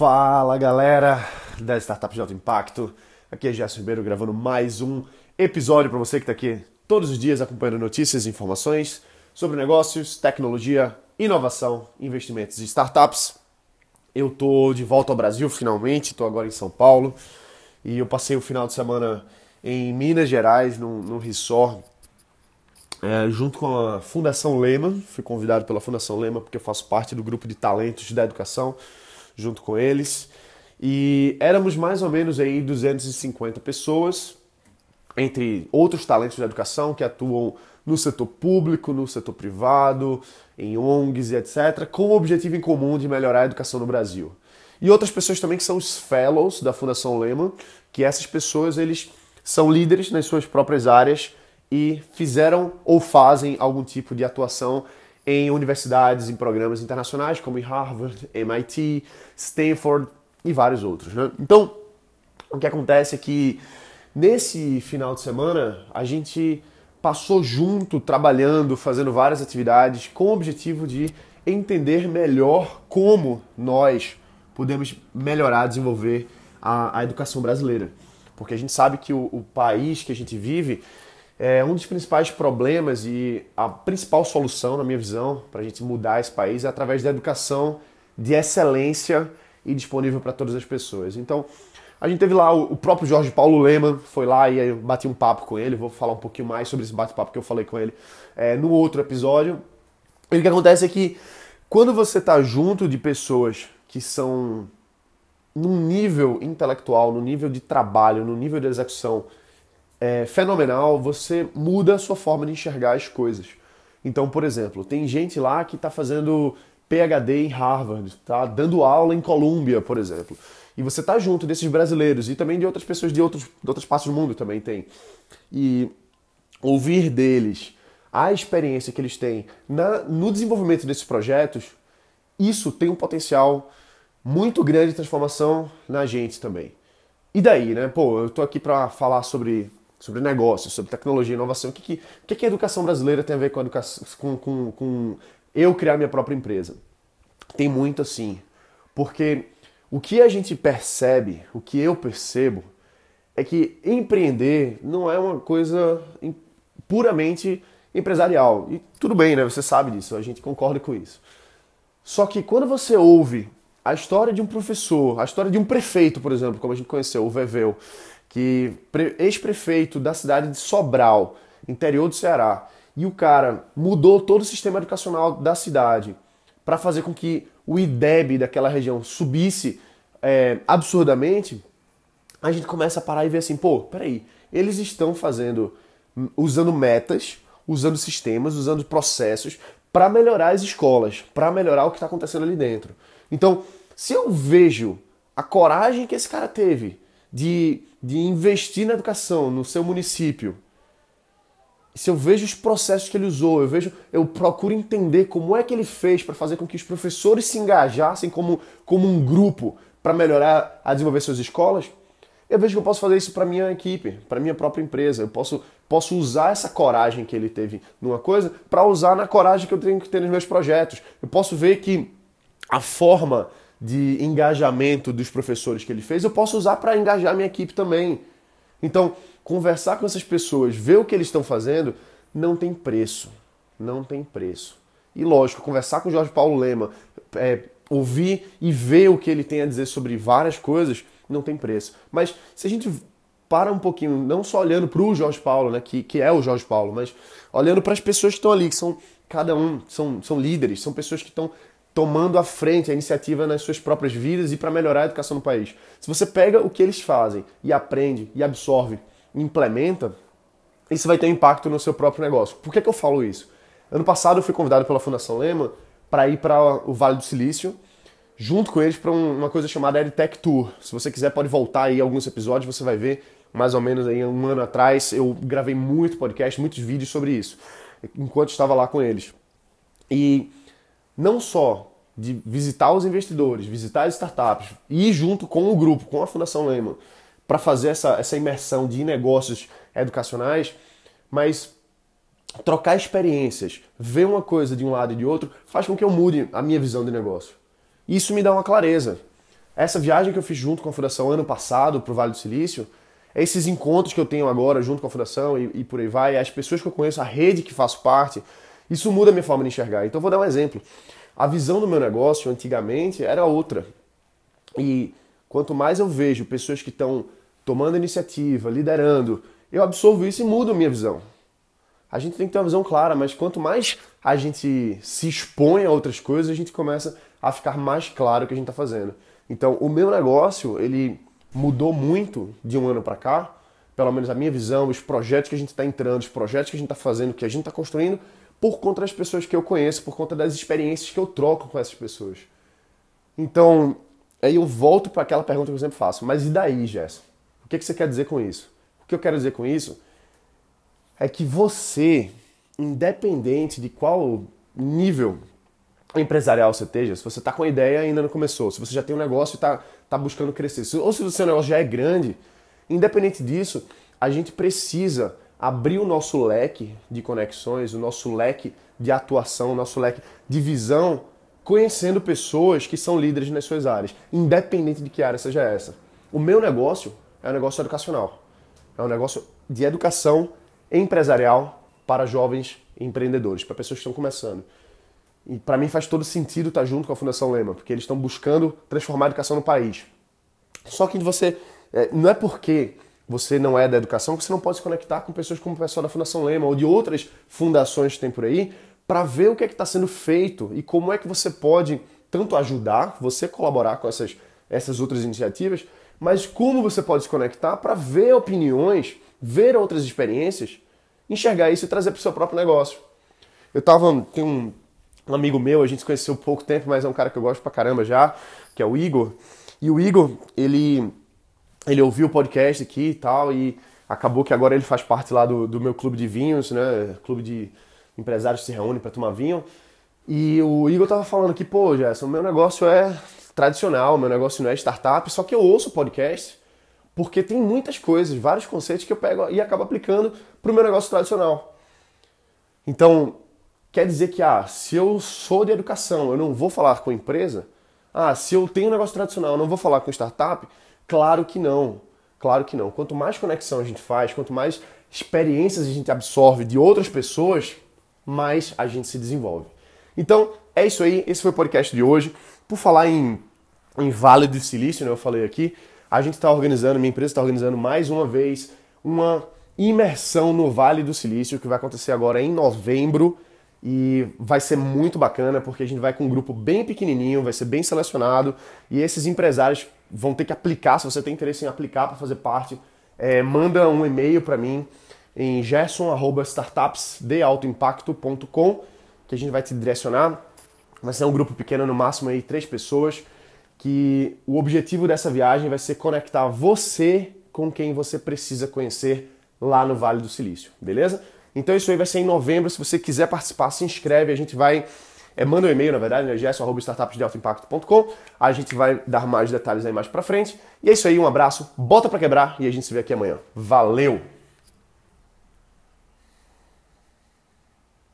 Fala galera da Startup de Alto Impacto, aqui é Gerson Ribeiro gravando mais um episódio para você que está aqui todos os dias acompanhando notícias e informações sobre negócios, tecnologia, inovação, investimentos e startups. Eu tô de volta ao Brasil finalmente, estou agora em São Paulo e eu passei o final de semana em Minas Gerais, num, num resort, é, junto com a Fundação Lema. Fui convidado pela Fundação Lema porque eu faço parte do grupo de talentos da educação junto com eles. E éramos mais ou menos aí 250 pessoas, entre outros talentos da educação que atuam no setor público, no setor privado, em ONGs e etc., com o objetivo em comum de melhorar a educação no Brasil. E outras pessoas também que são os fellows da Fundação Lehman, que essas pessoas eles são líderes nas suas próprias áreas e fizeram ou fazem algum tipo de atuação em universidades, em programas internacionais como Harvard, MIT, Stanford e vários outros. Né? Então, o que acontece é que nesse final de semana a gente passou junto, trabalhando, fazendo várias atividades com o objetivo de entender melhor como nós podemos melhorar, desenvolver a, a educação brasileira. Porque a gente sabe que o, o país que a gente vive é um dos principais problemas e a principal solução, na minha visão, para a gente mudar esse país é através da educação de excelência e disponível para todas as pessoas. Então, a gente teve lá o próprio Jorge Paulo Lema, foi lá e eu bati um papo com ele. Vou falar um pouquinho mais sobre esse bate-papo que eu falei com ele é, no outro episódio. E o que acontece é que quando você está junto de pessoas que são num nível intelectual, no nível de trabalho, no nível de execução é, fenomenal, você muda a sua forma de enxergar as coisas. Então, por exemplo, tem gente lá que está fazendo PhD em Harvard, está dando aula em Colômbia, por exemplo. E você está junto desses brasileiros e também de outras pessoas de, outros, de outras partes do mundo também tem. E ouvir deles a experiência que eles têm na, no desenvolvimento desses projetos, isso tem um potencial muito grande de transformação na gente também. E daí, né? Pô, eu tô aqui para falar sobre sobre negócios, sobre tecnologia inovação. O que, que, o que, a educação brasileira tem a ver com, a educação, com, com, com eu criar minha própria empresa? Tem muito assim. Porque o que a gente percebe, o que eu percebo, é que empreender não é uma coisa puramente empresarial. E tudo bem, né? Você sabe disso, a gente concorda com isso. Só que quando você ouve a história de um professor, a história de um prefeito, por exemplo, como a gente conheceu, o Vevel, que ex-prefeito da cidade de Sobral, interior do Ceará, e o cara mudou todo o sistema educacional da cidade para fazer com que o IDEB daquela região subisse é, absurdamente, a gente começa a parar e ver assim, pô, peraí, eles estão fazendo, usando metas, usando sistemas, usando processos para melhorar as escolas, para melhorar o que está acontecendo ali dentro. Então, se eu vejo a coragem que esse cara teve de, de investir na educação no seu município, se eu vejo os processos que ele usou, eu vejo, eu procuro entender como é que ele fez para fazer com que os professores se engajassem como, como um grupo para melhorar a desenvolver suas escolas, eu vejo que eu posso fazer isso para minha equipe, para minha própria empresa. Eu posso, posso usar essa coragem que ele teve numa coisa para usar na coragem que eu tenho que ter nos meus projetos. Eu posso ver que a forma de engajamento dos professores que ele fez, eu posso usar para engajar minha equipe também. Então, conversar com essas pessoas, ver o que eles estão fazendo, não tem preço. Não tem preço. E lógico, conversar com o Jorge Paulo Lema, é, ouvir e ver o que ele tem a dizer sobre várias coisas, não tem preço. Mas se a gente para um pouquinho, não só olhando para o Jorge Paulo, né, que, que é o Jorge Paulo, mas olhando para as pessoas que estão ali, que são cada um, são, são líderes, são pessoas que estão tomando à frente a iniciativa nas suas próprias vidas e para melhorar a educação no país. Se você pega o que eles fazem e aprende e absorve, e implementa, isso vai ter impacto no seu próprio negócio. Por que, que eu falo isso? Ano passado eu fui convidado pela Fundação Lema para ir para o Vale do Silício, junto com eles para uma coisa chamada EdTech Tour. Se você quiser pode voltar aí alguns episódios, você vai ver mais ou menos aí um ano atrás eu gravei muito podcast, muitos vídeos sobre isso, enquanto estava lá com eles. E não só de visitar os investidores, visitar as startups ir junto com o grupo, com a Fundação Lehman, para fazer essa, essa imersão de negócios educacionais, mas trocar experiências, ver uma coisa de um lado e de outro, faz com que eu mude a minha visão de negócio. Isso me dá uma clareza. essa viagem que eu fiz junto com a Fundação ano passado para o Vale do Silício, esses encontros que eu tenho agora junto com a Fundação e, e por aí vai, as pessoas que eu conheço, a rede que faço parte, isso muda a minha forma de enxergar. Então, vou dar um exemplo. A visão do meu negócio antigamente era outra. E quanto mais eu vejo pessoas que estão tomando iniciativa, liderando, eu absorvo isso e mudo a minha visão. A gente tem que ter uma visão clara, mas quanto mais a gente se expõe a outras coisas, a gente começa a ficar mais claro o que a gente está fazendo. Então, o meu negócio, ele mudou muito de um ano para cá, pelo menos a minha visão, os projetos que a gente está entrando, os projetos que a gente está fazendo, que a gente está construindo, por conta das pessoas que eu conheço, por conta das experiências que eu troco com essas pessoas. Então, aí eu volto para aquela pergunta que eu sempre faço, mas e daí, Gerson? O que, que você quer dizer com isso? O que eu quero dizer com isso é que você, independente de qual nível empresarial você esteja, se você está com a ideia e ainda não começou, se você já tem um negócio e está tá buscando crescer, ou se o seu negócio já é grande, independente disso, a gente precisa abrir o nosso leque de conexões, o nosso leque de atuação, o nosso leque de visão, conhecendo pessoas que são líderes nas suas áreas, independente de que área seja essa. O meu negócio é um negócio educacional. É um negócio de educação empresarial para jovens empreendedores, para pessoas que estão começando. E para mim faz todo sentido estar junto com a Fundação Lema, porque eles estão buscando transformar a educação no país. Só que você é, não é porque você não é da educação, que você não pode se conectar com pessoas como o pessoal da Fundação Lema ou de outras fundações que tem por aí, para ver o que é que está sendo feito e como é que você pode tanto ajudar, você colaborar com essas, essas outras iniciativas, mas como você pode se conectar para ver opiniões, ver outras experiências, enxergar isso e trazer para o seu próprio negócio. Eu tava, tem um, um amigo meu, a gente se conheceu pouco tempo, mas é um cara que eu gosto pra caramba já, que é o Igor. E o Igor, ele ele ouviu o podcast aqui e tal, e acabou que agora ele faz parte lá do, do meu clube de vinhos, né? Clube de empresários que se reúnem para tomar vinho. E o Igor tava falando que, pô, Gerson, meu negócio é tradicional, meu negócio não é startup, só que eu ouço podcast porque tem muitas coisas, vários conceitos que eu pego e acabo aplicando para o meu negócio tradicional. Então, quer dizer que, ah, se eu sou de educação, eu não vou falar com empresa? Ah, se eu tenho um negócio tradicional, eu não vou falar com startup? Claro que não. Claro que não. Quanto mais conexão a gente faz, quanto mais experiências a gente absorve de outras pessoas, mais a gente se desenvolve. Então, é isso aí. Esse foi o podcast de hoje. Por falar em, em Vale do Silício, né, eu falei aqui, a gente está organizando, minha empresa está organizando mais uma vez uma imersão no Vale do Silício, que vai acontecer agora em novembro. E vai ser muito bacana porque a gente vai com um grupo bem pequenininho, vai ser bem selecionado e esses empresários vão ter que aplicar. Se você tem interesse em aplicar para fazer parte, é, manda um e-mail para mim em gerson@startupsdealtoimpacto.com que a gente vai te direcionar. Vai ser um grupo pequeno, no máximo aí três pessoas. Que o objetivo dessa viagem vai ser conectar você com quem você precisa conhecer lá no Vale do Silício, beleza? Então isso aí vai ser em novembro. Se você quiser participar, se inscreve. A gente vai. É, manda um e-mail, na verdade, né? gesso.startupsdealtoimpacto.com. A gente vai dar mais detalhes aí mais pra frente. E é isso aí, um abraço, bota pra quebrar e a gente se vê aqui amanhã. Valeu!